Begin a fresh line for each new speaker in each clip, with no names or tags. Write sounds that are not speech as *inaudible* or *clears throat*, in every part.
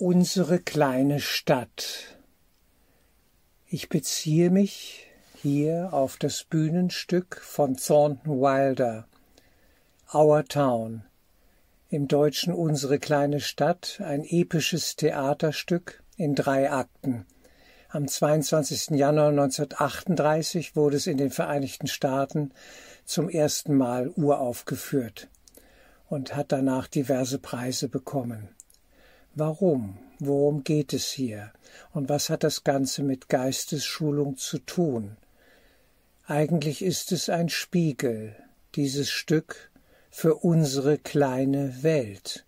Unsere kleine Stadt. Ich beziehe mich hier auf das Bühnenstück von Thornton Wilder, Our Town, im Deutschen Unsere kleine Stadt, ein episches Theaterstück in drei Akten. Am 22. Januar 1938 wurde es in den Vereinigten Staaten zum ersten Mal uraufgeführt und hat danach diverse Preise bekommen. Warum? Worum geht es hier? Und was hat das Ganze mit Geistesschulung zu tun? Eigentlich ist es ein Spiegel, dieses Stück, für unsere kleine Welt,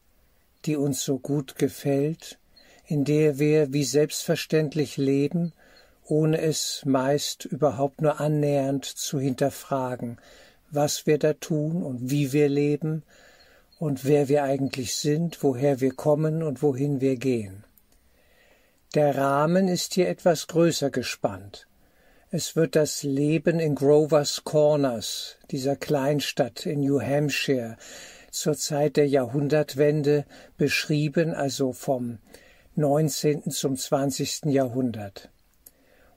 die uns so gut gefällt, in der wir wie selbstverständlich leben, ohne es meist überhaupt nur annähernd zu hinterfragen, was wir da tun und wie wir leben und wer wir eigentlich sind, woher wir kommen und wohin wir gehen. Der Rahmen ist hier etwas größer gespannt. Es wird das Leben in Grovers Corners, dieser Kleinstadt in New Hampshire, zur Zeit der Jahrhundertwende beschrieben, also vom 19. zum 20. Jahrhundert.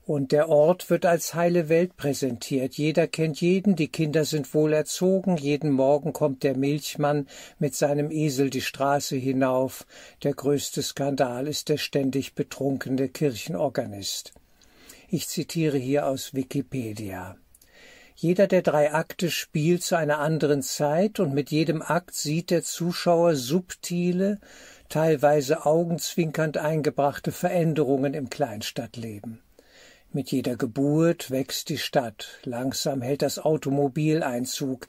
Und der Ort wird als heile Welt präsentiert. Jeder kennt jeden, die Kinder sind wohl erzogen, jeden Morgen kommt der Milchmann mit seinem Esel die Straße hinauf. Der größte Skandal ist der ständig betrunkene Kirchenorganist. Ich zitiere hier aus Wikipedia. Jeder der drei Akte spielt zu einer anderen Zeit und mit jedem Akt sieht der Zuschauer subtile, teilweise augenzwinkernd eingebrachte Veränderungen im Kleinstadtleben. Mit jeder Geburt wächst die Stadt, langsam hält das Automobil Einzug,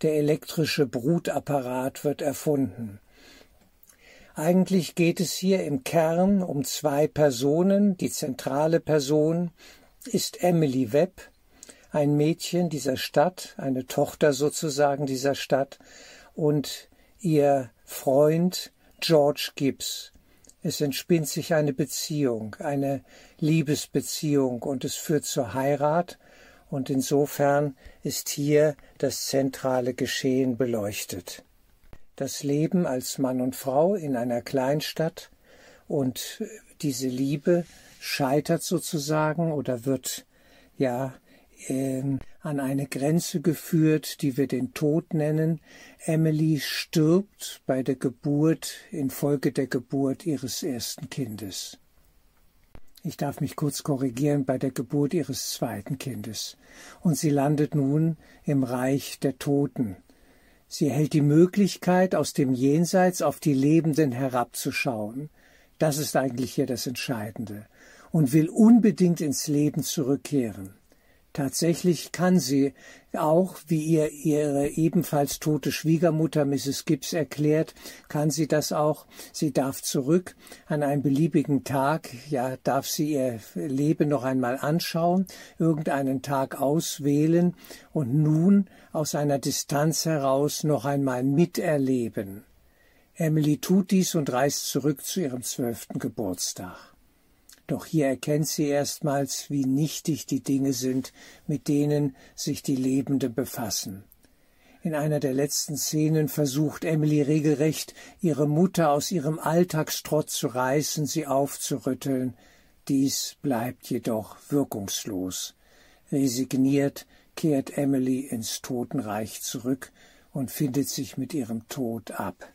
der elektrische Brutapparat wird erfunden. Eigentlich geht es hier im Kern um zwei Personen. Die zentrale Person ist Emily Webb, ein Mädchen dieser Stadt, eine Tochter sozusagen dieser Stadt, und ihr Freund George Gibbs. Es entspinnt sich eine Beziehung, eine Liebesbeziehung und es führt zur Heirat und insofern ist hier das zentrale Geschehen beleuchtet. Das Leben als Mann und Frau in einer Kleinstadt und diese Liebe scheitert sozusagen oder wird ja äh, an eine Grenze geführt, die wir den Tod nennen. Emily stirbt bei der Geburt infolge der Geburt ihres ersten Kindes. Ich darf mich kurz korrigieren bei der Geburt ihres zweiten Kindes. Und sie landet nun im Reich der Toten. Sie erhält die Möglichkeit, aus dem Jenseits auf die Lebenden herabzuschauen. Das ist eigentlich hier das Entscheidende. Und will unbedingt ins Leben zurückkehren. Tatsächlich kann sie auch, wie ihr ihre ebenfalls tote Schwiegermutter Mrs. Gibbs erklärt, kann sie das auch. Sie darf zurück an einem beliebigen Tag, ja, darf sie ihr Leben noch einmal anschauen, irgendeinen Tag auswählen und nun aus einer Distanz heraus noch einmal miterleben. Emily tut dies und reist zurück zu ihrem zwölften Geburtstag. Doch hier erkennt sie erstmals, wie nichtig die Dinge sind, mit denen sich die Lebenden befassen. In einer der letzten Szenen versucht Emily regelrecht, ihre Mutter aus ihrem Alltagstrott zu reißen, sie aufzurütteln. Dies bleibt jedoch wirkungslos. Resigniert kehrt Emily ins Totenreich zurück und findet sich mit ihrem Tod ab.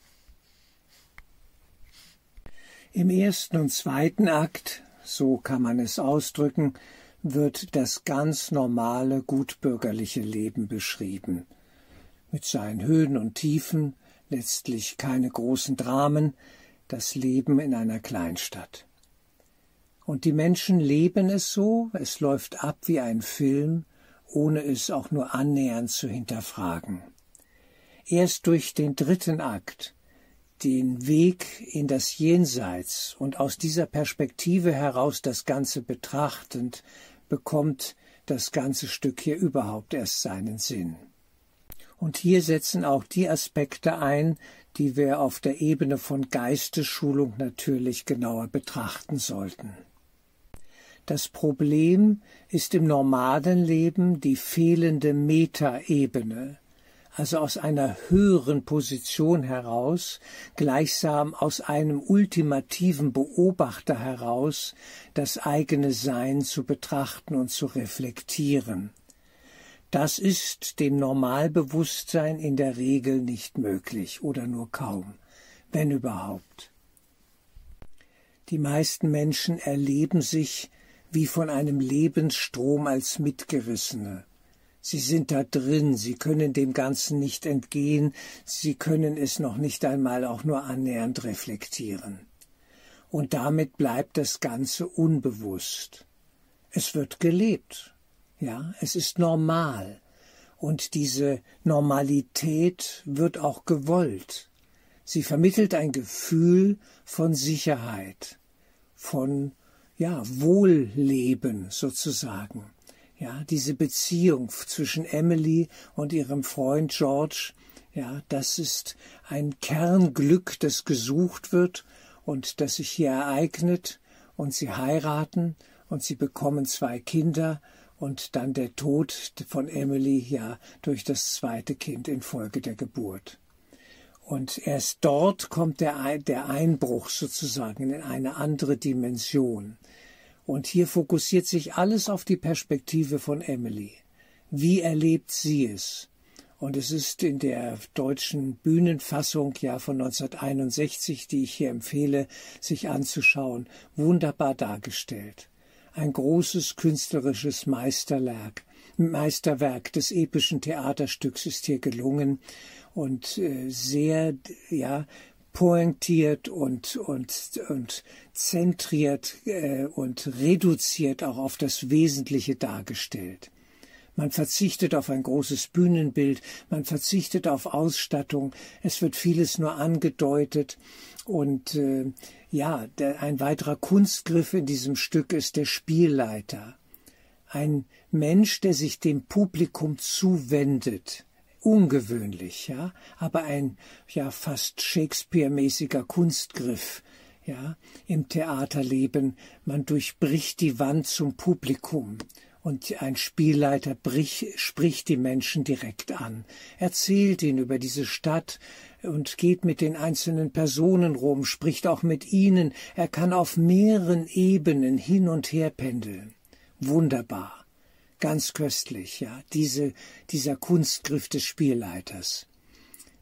Im ersten und zweiten Akt so kann man es ausdrücken, wird das ganz normale gutbürgerliche Leben beschrieben. Mit seinen Höhen und Tiefen, letztlich keine großen Dramen, das Leben in einer Kleinstadt. Und die Menschen leben es so, es läuft ab wie ein Film, ohne es auch nur annähernd zu hinterfragen. Erst durch den dritten Akt, den Weg in das Jenseits und aus dieser Perspektive heraus das Ganze betrachtend, bekommt das ganze Stück hier überhaupt erst seinen Sinn. Und hier setzen auch die Aspekte ein, die wir auf der Ebene von Geistesschulung natürlich genauer betrachten sollten. Das Problem ist im normalen Leben die fehlende Metaebene, also aus einer höheren Position heraus, gleichsam aus einem ultimativen Beobachter heraus, das eigene Sein zu betrachten und zu reflektieren. Das ist dem Normalbewusstsein in der Regel nicht möglich oder nur kaum, wenn überhaupt. Die meisten Menschen erleben sich wie von einem Lebensstrom als Mitgerissene. Sie sind da drin, sie können dem Ganzen nicht entgehen, sie können es noch nicht einmal auch nur annähernd reflektieren. Und damit bleibt das Ganze unbewusst. Es wird gelebt, ja, es ist normal. Und diese Normalität wird auch gewollt. Sie vermittelt ein Gefühl von Sicherheit, von ja, Wohlleben sozusagen. Ja, diese Beziehung zwischen Emily und ihrem Freund George, ja, das ist ein Kernglück, das gesucht wird und das sich hier ereignet und sie heiraten und sie bekommen zwei Kinder und dann der Tod von Emily ja durch das zweite Kind infolge der Geburt. Und erst dort kommt der, der Einbruch sozusagen in eine andere Dimension. Und hier fokussiert sich alles auf die Perspektive von Emily. Wie erlebt sie es? Und es ist in der deutschen Bühnenfassung ja von 1961, die ich hier empfehle, sich anzuschauen, wunderbar dargestellt. Ein großes künstlerisches Meisterwerk, Meisterwerk des epischen Theaterstücks ist hier gelungen und äh, sehr, ja, pointiert und, und, und zentriert äh, und reduziert auch auf das Wesentliche dargestellt. Man verzichtet auf ein großes Bühnenbild, man verzichtet auf Ausstattung, es wird vieles nur angedeutet und äh, ja, der, ein weiterer Kunstgriff in diesem Stück ist der Spielleiter. Ein Mensch, der sich dem Publikum zuwendet, ungewöhnlich, ja, aber ein ja fast Shakespeare-mäßiger Kunstgriff, ja, im Theaterleben. Man durchbricht die Wand zum Publikum und ein Spielleiter brich, spricht die Menschen direkt an, erzählt ihnen über diese Stadt und geht mit den einzelnen Personen rum, spricht auch mit ihnen. Er kann auf mehreren Ebenen hin und her pendeln. Wunderbar ganz köstlich, ja, diese, dieser Kunstgriff des Spielleiters.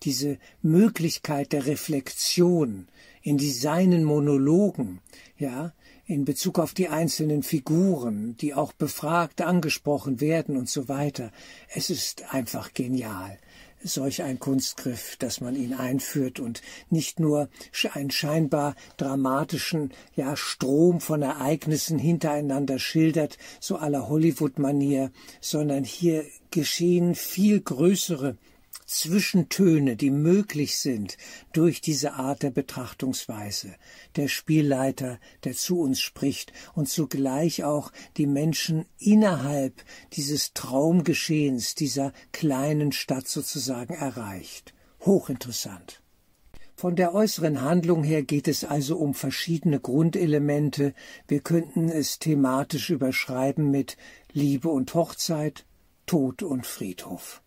Diese Möglichkeit der Reflexion in seinen Monologen, ja, in Bezug auf die einzelnen Figuren, die auch befragt, angesprochen werden und so weiter. Es ist einfach genial solch ein Kunstgriff, dass man ihn einführt und nicht nur einen scheinbar dramatischen ja, Strom von Ereignissen hintereinander schildert, so aller Hollywood-Manier, sondern hier geschehen viel größere Zwischentöne, die möglich sind durch diese Art der Betrachtungsweise. Der Spielleiter, der zu uns spricht und zugleich auch die Menschen innerhalb dieses Traumgeschehens dieser kleinen Stadt sozusagen erreicht. Hochinteressant. Von der äußeren Handlung her geht es also um verschiedene Grundelemente. Wir könnten es thematisch überschreiben mit Liebe und Hochzeit, Tod und Friedhof.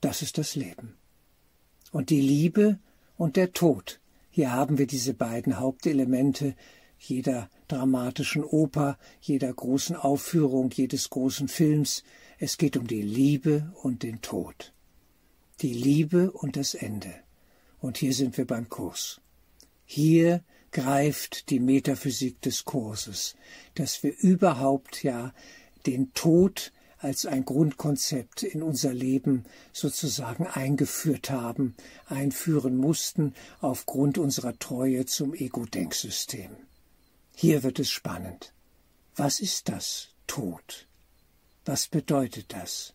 Das ist das Leben. Und die Liebe und der Tod. Hier haben wir diese beiden Hauptelemente jeder dramatischen Oper, jeder großen Aufführung, jedes großen Films. Es geht um die Liebe und den Tod. Die Liebe und das Ende. Und hier sind wir beim Kurs. Hier greift die Metaphysik des Kurses, dass wir überhaupt ja den Tod als ein Grundkonzept in unser Leben sozusagen eingeführt haben, einführen mussten aufgrund unserer Treue zum Ego-Denksystem. Hier wird es spannend. Was ist das Tod? Was bedeutet das?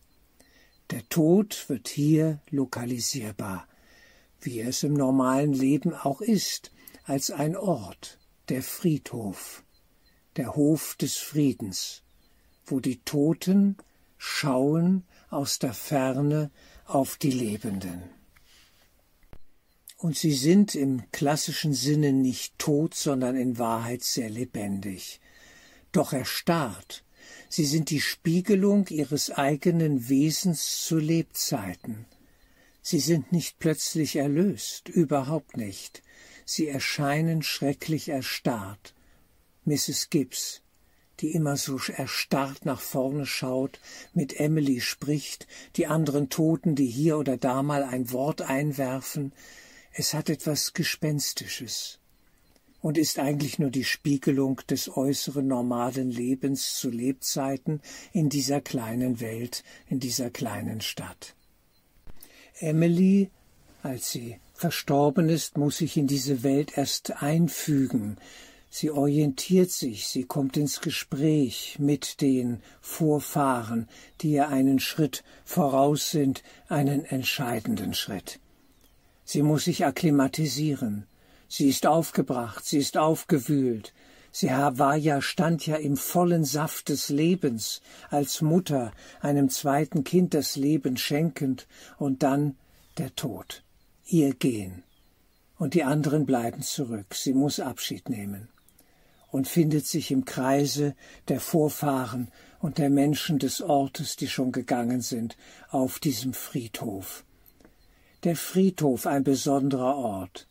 Der Tod wird hier lokalisierbar, wie es im normalen Leben auch ist, als ein Ort, der Friedhof, der Hof des Friedens, wo die Toten schauen aus der Ferne auf die Lebenden. Und sie sind im klassischen Sinne nicht tot, sondern in Wahrheit sehr lebendig, doch erstarrt. Sie sind die Spiegelung ihres eigenen Wesens zu Lebzeiten. Sie sind nicht plötzlich erlöst, überhaupt nicht. Sie erscheinen schrecklich erstarrt. Mrs. Gibbs, die immer so erstarrt nach vorne schaut, mit Emily spricht, die anderen Toten, die hier oder da mal ein Wort einwerfen, es hat etwas Gespenstisches und ist eigentlich nur die Spiegelung des äußeren normalen Lebens zu Lebzeiten in dieser kleinen Welt, in dieser kleinen Stadt. Emily, als sie verstorben ist, muss sich in diese Welt erst einfügen. Sie orientiert sich, sie kommt ins Gespräch mit den Vorfahren, die ihr einen Schritt voraus sind, einen entscheidenden Schritt. Sie muss sich akklimatisieren. Sie ist aufgebracht, sie ist aufgewühlt. Sie war ja, stand ja im vollen Saft des Lebens, als Mutter, einem zweiten Kind das Leben schenkend, und dann der Tod, ihr Gehen. Und die anderen bleiben zurück, sie muss Abschied nehmen und findet sich im Kreise der Vorfahren und der Menschen des Ortes, die schon gegangen sind, auf diesem Friedhof der Friedhof ein besonderer Ort,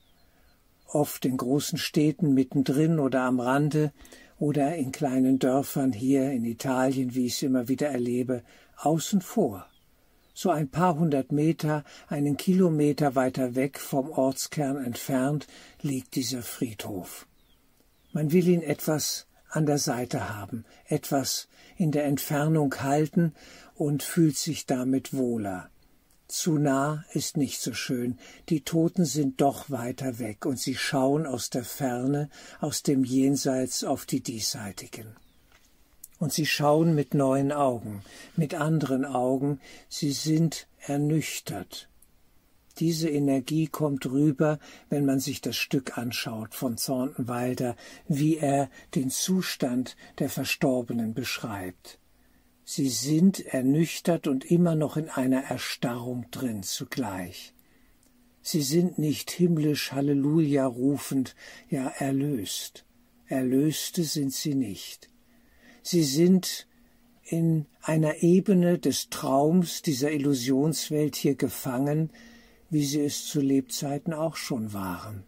oft in großen Städten mittendrin oder am Rande oder in kleinen Dörfern hier in Italien, wie ich es immer wieder erlebe, außen vor. So ein paar hundert Meter, einen Kilometer weiter weg vom Ortskern entfernt liegt dieser Friedhof. Man will ihn etwas an der Seite haben, etwas in der Entfernung halten und fühlt sich damit wohler. Zu nah ist nicht so schön, die Toten sind doch weiter weg, und sie schauen aus der Ferne, aus dem Jenseits auf die Diesseitigen. Und sie schauen mit neuen Augen, mit anderen Augen, sie sind ernüchtert. Diese Energie kommt rüber, wenn man sich das Stück anschaut von Thornton Wilder, wie er den Zustand der Verstorbenen beschreibt. Sie sind ernüchtert und immer noch in einer Erstarrung drin zugleich. Sie sind nicht himmlisch Halleluja rufend, ja erlöst. Erlöste sind sie nicht. Sie sind in einer Ebene des Traums dieser Illusionswelt hier gefangen, wie sie es zu Lebzeiten auch schon waren.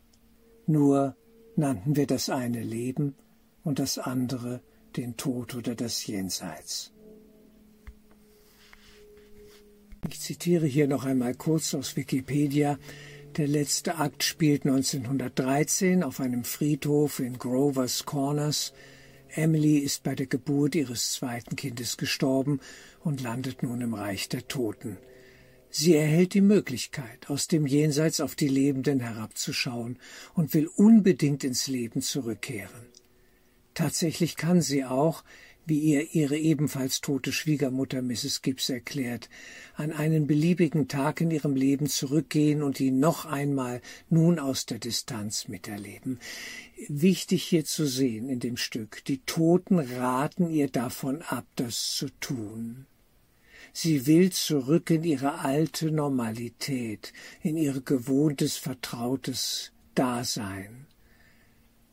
Nur nannten wir das eine Leben und das andere den Tod oder das Jenseits. Ich zitiere hier noch einmal kurz aus Wikipedia. Der letzte Akt spielt 1913 auf einem Friedhof in Grover's Corners. Emily ist bei der Geburt ihres zweiten Kindes gestorben und landet nun im Reich der Toten. Sie erhält die Möglichkeit, aus dem Jenseits auf die Lebenden herabzuschauen und will unbedingt ins Leben zurückkehren. Tatsächlich kann sie auch, wie ihr ihre ebenfalls tote Schwiegermutter Mrs. Gibbs erklärt, an einen beliebigen Tag in ihrem Leben zurückgehen und ihn noch einmal nun aus der Distanz miterleben. Wichtig hier zu sehen in dem Stück, die Toten raten ihr davon ab, das zu tun. Sie will zurück in ihre alte Normalität, in ihr gewohntes, vertrautes Dasein.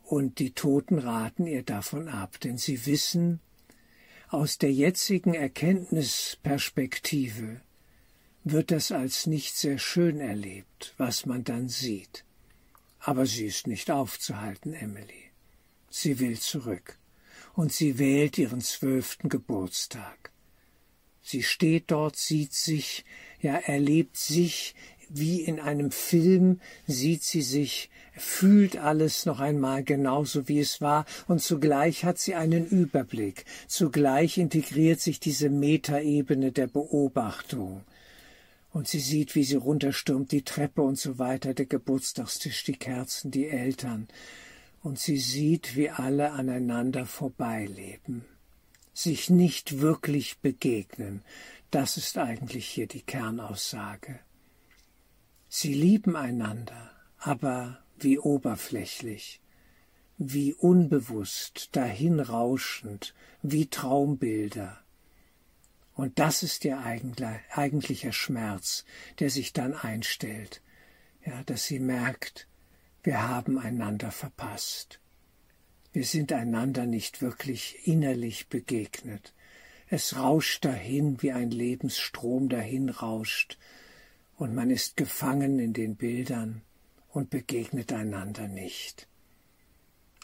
Und die Toten raten ihr davon ab, denn sie wissen, aus der jetzigen Erkenntnisperspektive wird das als nicht sehr schön erlebt, was man dann sieht. Aber sie ist nicht aufzuhalten, Emily. Sie will zurück, und sie wählt ihren zwölften Geburtstag. Sie steht dort, sieht sich, ja erlebt sich wie in einem Film, sieht sie sich fühlt alles noch einmal genauso, wie es war, und zugleich hat sie einen Überblick, zugleich integriert sich diese Metaebene der Beobachtung. Und sie sieht, wie sie runterstürmt, die Treppe und so weiter, der Geburtstagstisch, die Kerzen, die Eltern. Und sie sieht, wie alle aneinander vorbeileben, sich nicht wirklich begegnen. Das ist eigentlich hier die Kernaussage. Sie lieben einander, aber wie oberflächlich, wie unbewusst, dahinrauschend, wie Traumbilder. Und das ist ihr eigentlicher Schmerz, der sich dann einstellt, ja, dass sie merkt, wir haben einander verpasst. Wir sind einander nicht wirklich innerlich begegnet. Es rauscht dahin, wie ein Lebensstrom dahin rauscht, und man ist gefangen in den Bildern und begegnet einander nicht.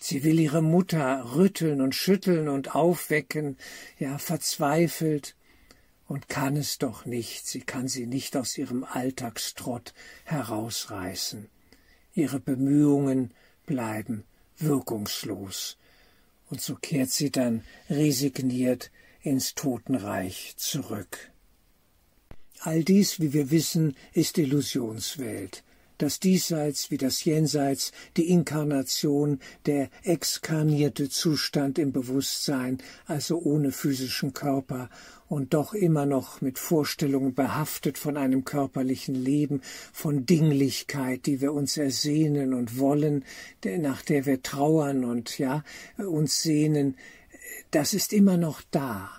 Sie will ihre Mutter rütteln und schütteln und aufwecken, ja verzweifelt, und kann es doch nicht, sie kann sie nicht aus ihrem Alltagstrott herausreißen. Ihre Bemühungen bleiben wirkungslos, und so kehrt sie dann resigniert ins Totenreich zurück. All dies, wie wir wissen, ist Illusionswelt. Das Diesseits wie das Jenseits, die Inkarnation, der exkarnierte Zustand im Bewusstsein, also ohne physischen Körper und doch immer noch mit Vorstellungen behaftet von einem körperlichen Leben, von Dinglichkeit, die wir uns ersehnen und wollen, nach der wir trauern und ja, uns sehnen, das ist immer noch da.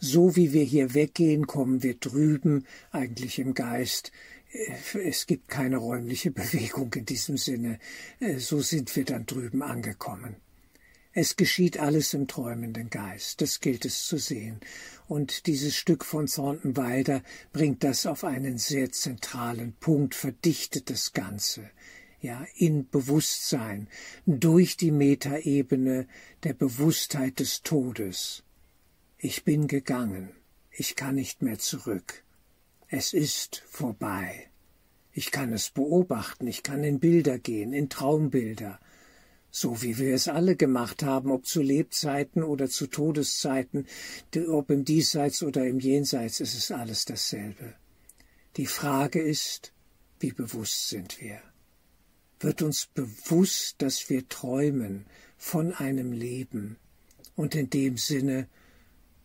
So wie wir hier weggehen, kommen wir drüben, eigentlich im Geist. Es gibt keine räumliche Bewegung in diesem Sinne. So sind wir dann drüben angekommen. Es geschieht alles im träumenden Geist, das gilt es zu sehen. Und dieses Stück von Thornton bringt das auf einen sehr zentralen Punkt, verdichtet das Ganze ja, in Bewusstsein, durch die Metaebene der Bewusstheit des Todes. Ich bin gegangen, ich kann nicht mehr zurück. Es ist vorbei. Ich kann es beobachten, ich kann in Bilder gehen, in Traumbilder, so wie wir es alle gemacht haben, ob zu Lebzeiten oder zu Todeszeiten, ob im Diesseits oder im Jenseits, es ist alles dasselbe. Die Frage ist, wie bewusst sind wir? wird uns bewusst, dass wir träumen von einem Leben und in dem Sinne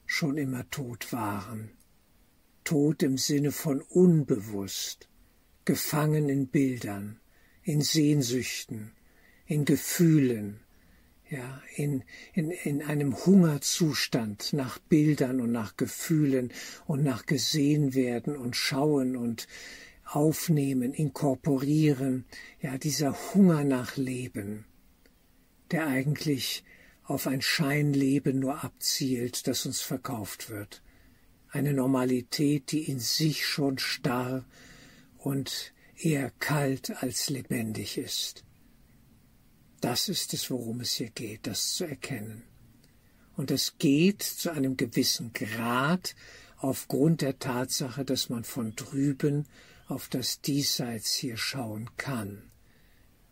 schon immer tot waren. Tot im Sinne von unbewusst, gefangen in Bildern, in Sehnsüchten, in Gefühlen, ja, in, in, in einem Hungerzustand nach Bildern und nach Gefühlen und nach gesehen werden und schauen und aufnehmen, inkorporieren, ja, dieser Hunger nach Leben, der eigentlich auf ein Scheinleben nur abzielt, das uns verkauft wird. Eine Normalität, die in sich schon starr und eher kalt als lebendig ist. Das ist es, worum es hier geht, das zu erkennen. Und es geht zu einem gewissen Grad aufgrund der Tatsache, dass man von drüben auf das Diesseits hier schauen kann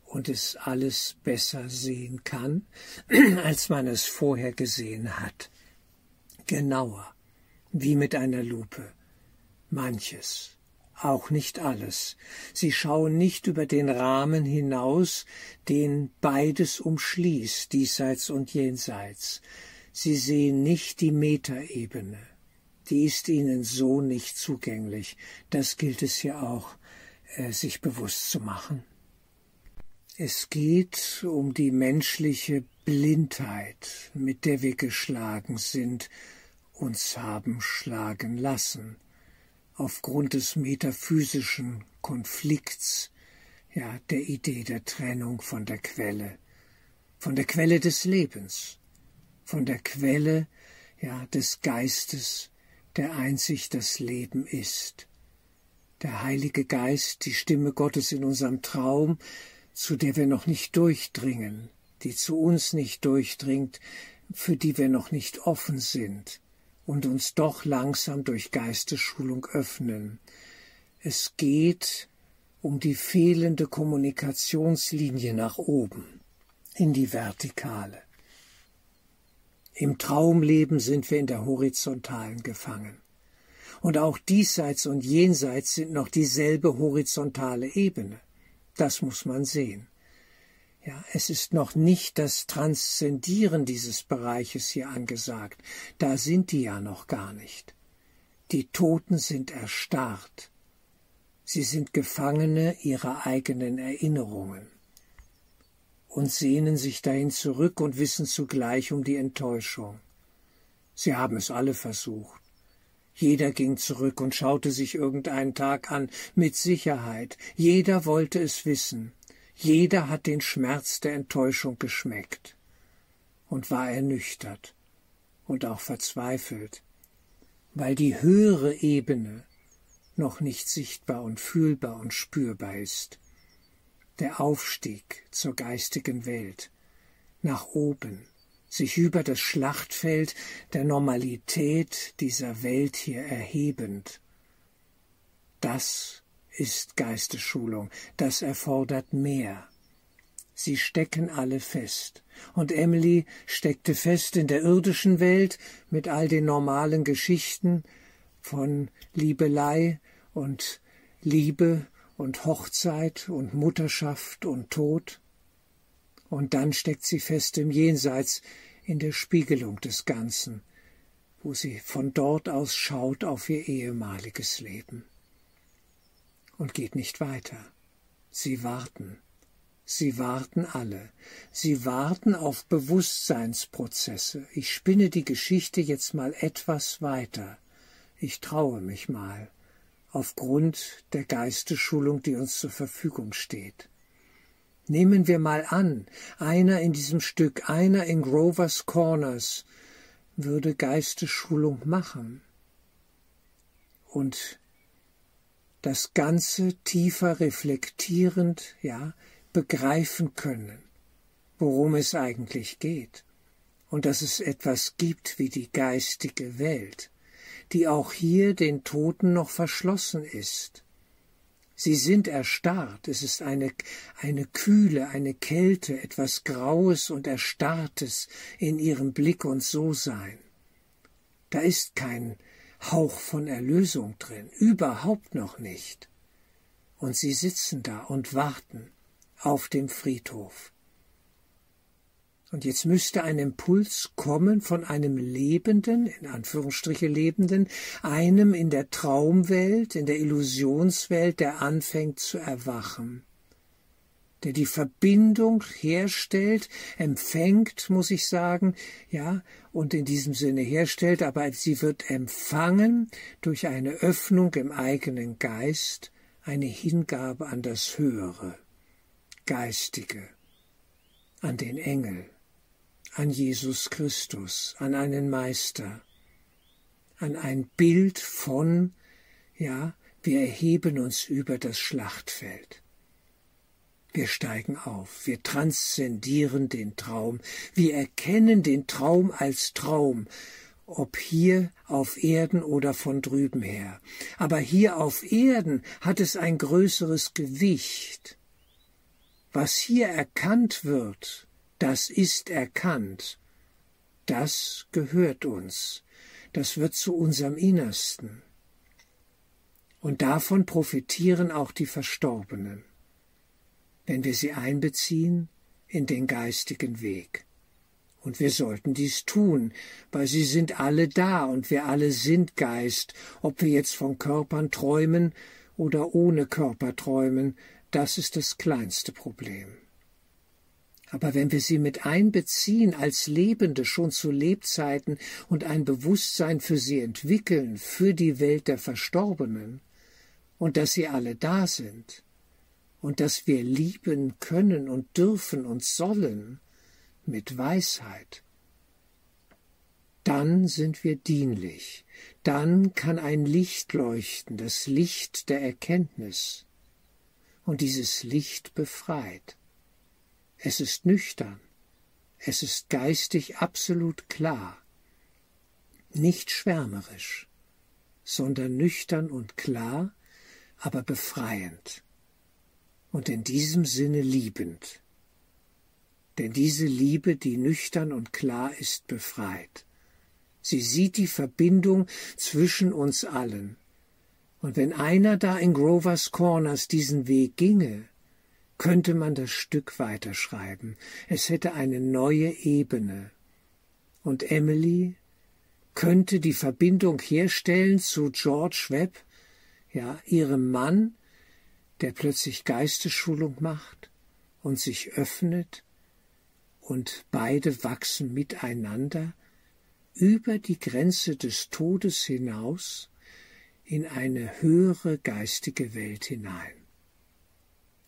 und es alles besser sehen kann, *clears throat* als man es vorher gesehen hat. Genauer, wie mit einer Lupe. Manches, auch nicht alles. Sie schauen nicht über den Rahmen hinaus, den beides umschließt, diesseits und jenseits. Sie sehen nicht die Metaebene die ist ihnen so nicht zugänglich. Das gilt es ja auch, äh, sich bewusst zu machen. Es geht um die menschliche Blindheit, mit der wir geschlagen sind, uns haben schlagen lassen, aufgrund des metaphysischen Konflikts, ja, der Idee der Trennung von der Quelle, von der Quelle des Lebens, von der Quelle, ja, des Geistes, der einzig das Leben ist. Der Heilige Geist, die Stimme Gottes in unserem Traum, zu der wir noch nicht durchdringen, die zu uns nicht durchdringt, für die wir noch nicht offen sind und uns doch langsam durch Geistesschulung öffnen. Es geht um die fehlende Kommunikationslinie nach oben, in die Vertikale. Im Traumleben sind wir in der horizontalen gefangen. Und auch diesseits und jenseits sind noch dieselbe horizontale Ebene. Das muss man sehen. Ja, es ist noch nicht das Transzendieren dieses Bereiches hier angesagt. Da sind die ja noch gar nicht. Die Toten sind erstarrt. Sie sind Gefangene ihrer eigenen Erinnerungen und sehnen sich dahin zurück und wissen zugleich um die Enttäuschung. Sie haben es alle versucht. Jeder ging zurück und schaute sich irgendeinen Tag an, mit Sicherheit. Jeder wollte es wissen. Jeder hat den Schmerz der Enttäuschung geschmeckt und war ernüchtert und auch verzweifelt, weil die höhere Ebene noch nicht sichtbar und fühlbar und spürbar ist. Der Aufstieg zur geistigen Welt, nach oben, sich über das Schlachtfeld der Normalität dieser Welt hier erhebend. Das ist Geistesschulung, das erfordert mehr. Sie stecken alle fest. Und Emily steckte fest in der irdischen Welt mit all den normalen Geschichten von Liebelei und Liebe und Hochzeit und Mutterschaft und Tod. Und dann steckt sie fest im Jenseits, in der Spiegelung des Ganzen, wo sie von dort aus schaut auf ihr ehemaliges Leben. Und geht nicht weiter. Sie warten. Sie warten alle. Sie warten auf Bewusstseinsprozesse. Ich spinne die Geschichte jetzt mal etwas weiter. Ich traue mich mal, aufgrund der Geistesschulung, die uns zur Verfügung steht. Nehmen wir mal an, einer in diesem Stück, einer in Grovers Corners, würde Geistesschulung machen und das Ganze tiefer reflektierend, ja, begreifen können, worum es eigentlich geht, und dass es etwas gibt wie die geistige Welt, die auch hier den Toten noch verschlossen ist. Sie sind erstarrt, es ist eine, eine Kühle, eine Kälte, etwas Graues und Erstarrtes in ihrem Blick und So-Sein. Da ist kein Hauch von Erlösung drin, überhaupt noch nicht. Und sie sitzen da und warten, auf dem Friedhof. Und jetzt müsste ein Impuls kommen von einem Lebenden, in Anführungsstriche Lebenden, einem in der Traumwelt, in der Illusionswelt, der anfängt zu erwachen, der die Verbindung herstellt, empfängt, muss ich sagen, ja, und in diesem Sinne herstellt, aber sie wird empfangen durch eine Öffnung im eigenen Geist, eine Hingabe an das Höhere. Geistige, an den Engel, an Jesus Christus, an einen Meister, an ein Bild von, ja, wir erheben uns über das Schlachtfeld. Wir steigen auf, wir transzendieren den Traum, wir erkennen den Traum als Traum, ob hier auf Erden oder von drüben her. Aber hier auf Erden hat es ein größeres Gewicht. Was hier erkannt wird, das ist erkannt, das gehört uns, das wird zu unserem Innersten. Und davon profitieren auch die Verstorbenen, wenn wir sie einbeziehen in den geistigen Weg. Und wir sollten dies tun, weil sie sind alle da und wir alle sind Geist, ob wir jetzt von Körpern träumen oder ohne Körper träumen, das ist das kleinste Problem. Aber wenn wir sie mit einbeziehen als Lebende schon zu Lebzeiten und ein Bewusstsein für sie entwickeln, für die Welt der Verstorbenen, und dass sie alle da sind, und dass wir lieben können und dürfen und sollen mit Weisheit, dann sind wir dienlich, dann kann ein Licht leuchten, das Licht der Erkenntnis, und dieses Licht befreit. Es ist nüchtern, es ist geistig absolut klar, nicht schwärmerisch, sondern nüchtern und klar, aber befreiend und in diesem Sinne liebend. Denn diese Liebe, die nüchtern und klar ist, befreit. Sie sieht die Verbindung zwischen uns allen, und wenn einer da in Grovers Corners diesen Weg ginge, könnte man das Stück weiterschreiben. Es hätte eine neue Ebene. Und Emily könnte die Verbindung herstellen zu George Webb, ja, ihrem Mann, der plötzlich Geistesschulung macht und sich öffnet, und beide wachsen miteinander über die Grenze des Todes hinaus in eine höhere geistige Welt hinein.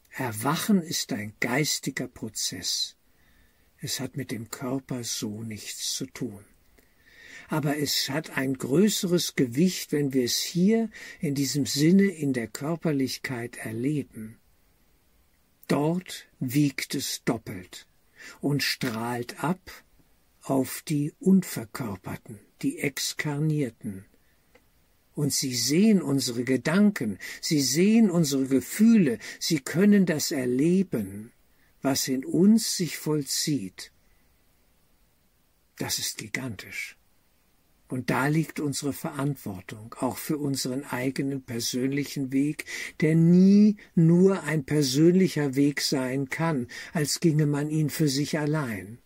Erwachen ist ein geistiger Prozess. Es hat mit dem Körper so nichts zu tun. Aber es hat ein größeres Gewicht, wenn wir es hier in diesem Sinne in der Körperlichkeit erleben. Dort wiegt es doppelt und strahlt ab auf die Unverkörperten, die Exkarnierten. Und sie sehen unsere Gedanken, sie sehen unsere Gefühle, sie können das erleben, was in uns sich vollzieht. Das ist gigantisch. Und da liegt unsere Verantwortung, auch für unseren eigenen persönlichen Weg, der nie nur ein persönlicher Weg sein kann, als ginge man ihn für sich allein.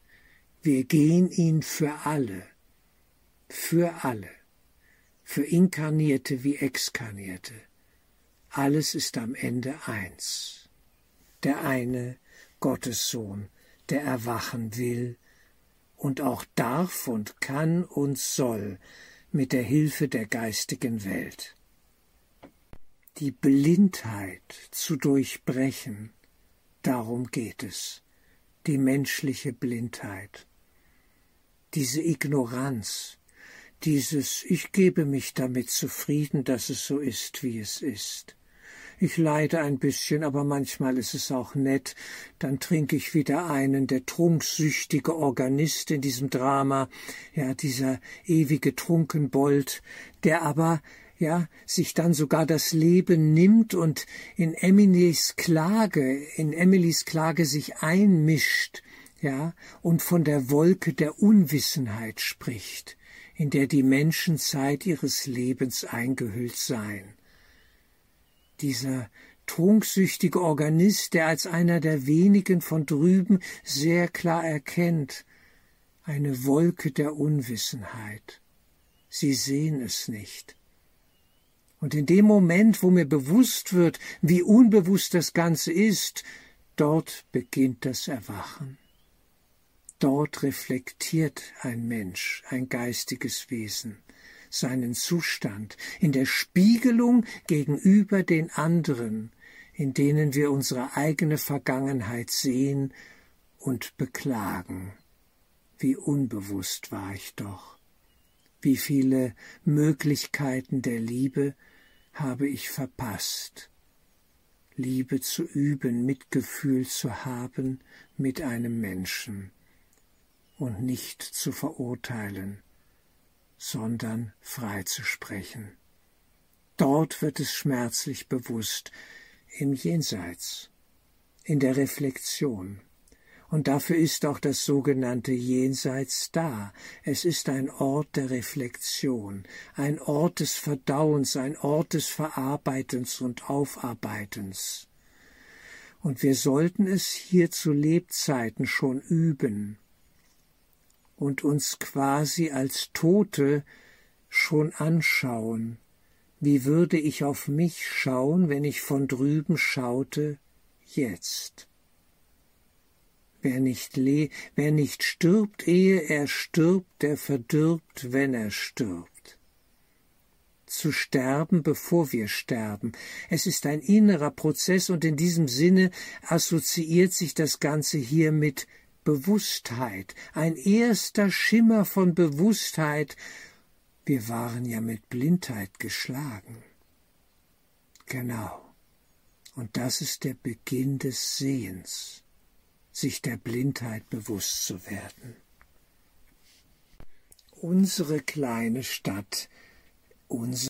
Wir gehen ihn für alle, für alle, für Inkarnierte wie Exkarnierte. Alles ist am Ende eins. Der eine Gottes Sohn, der erwachen will und auch darf und kann und soll mit der Hilfe der geistigen Welt. Die Blindheit zu durchbrechen, darum geht es, die menschliche Blindheit diese Ignoranz, dieses Ich gebe mich damit zufrieden, dass es so ist, wie es ist. Ich leide ein bisschen, aber manchmal ist es auch nett. Dann trinke ich wieder einen, der trunksüchtige Organist in diesem Drama, ja, dieser ewige Trunkenbold, der aber ja, sich dann sogar das Leben nimmt und in Emilys Klage, in Emilys Klage sich einmischt, ja, und von der Wolke der Unwissenheit spricht, in der die Menschen Zeit ihres Lebens eingehüllt seien. Dieser trunksüchtige Organist, der als einer der wenigen von drüben sehr klar erkennt, eine Wolke der Unwissenheit. Sie sehen es nicht. Und in dem Moment, wo mir bewusst wird, wie unbewusst das Ganze ist, dort beginnt das Erwachen. Dort reflektiert ein Mensch, ein geistiges Wesen, seinen Zustand in der Spiegelung gegenüber den anderen, in denen wir unsere eigene Vergangenheit sehen und beklagen. Wie unbewusst war ich doch. Wie viele Möglichkeiten der Liebe habe ich verpasst. Liebe zu üben, Mitgefühl zu haben mit einem Menschen und nicht zu verurteilen, sondern freizusprechen. Dort wird es schmerzlich bewusst, im Jenseits, in der Reflexion. Und dafür ist auch das sogenannte Jenseits da. Es ist ein Ort der Reflexion, ein Ort des Verdauens, ein Ort des Verarbeitens und Aufarbeitens. Und wir sollten es hier zu Lebzeiten schon üben, und uns quasi als Tote schon anschauen. Wie würde ich auf mich schauen, wenn ich von drüben schaute, jetzt? Wer nicht, le wer nicht stirbt, ehe er stirbt, der verdirbt, wenn er stirbt. Zu sterben, bevor wir sterben. Es ist ein innerer Prozess und in diesem Sinne assoziiert sich das Ganze hier mit Bewusstheit, ein erster Schimmer von Bewusstheit. Wir waren ja mit Blindheit geschlagen. Genau. Und das ist der Beginn des Sehens, sich der Blindheit bewusst zu werden. Unsere kleine Stadt, unser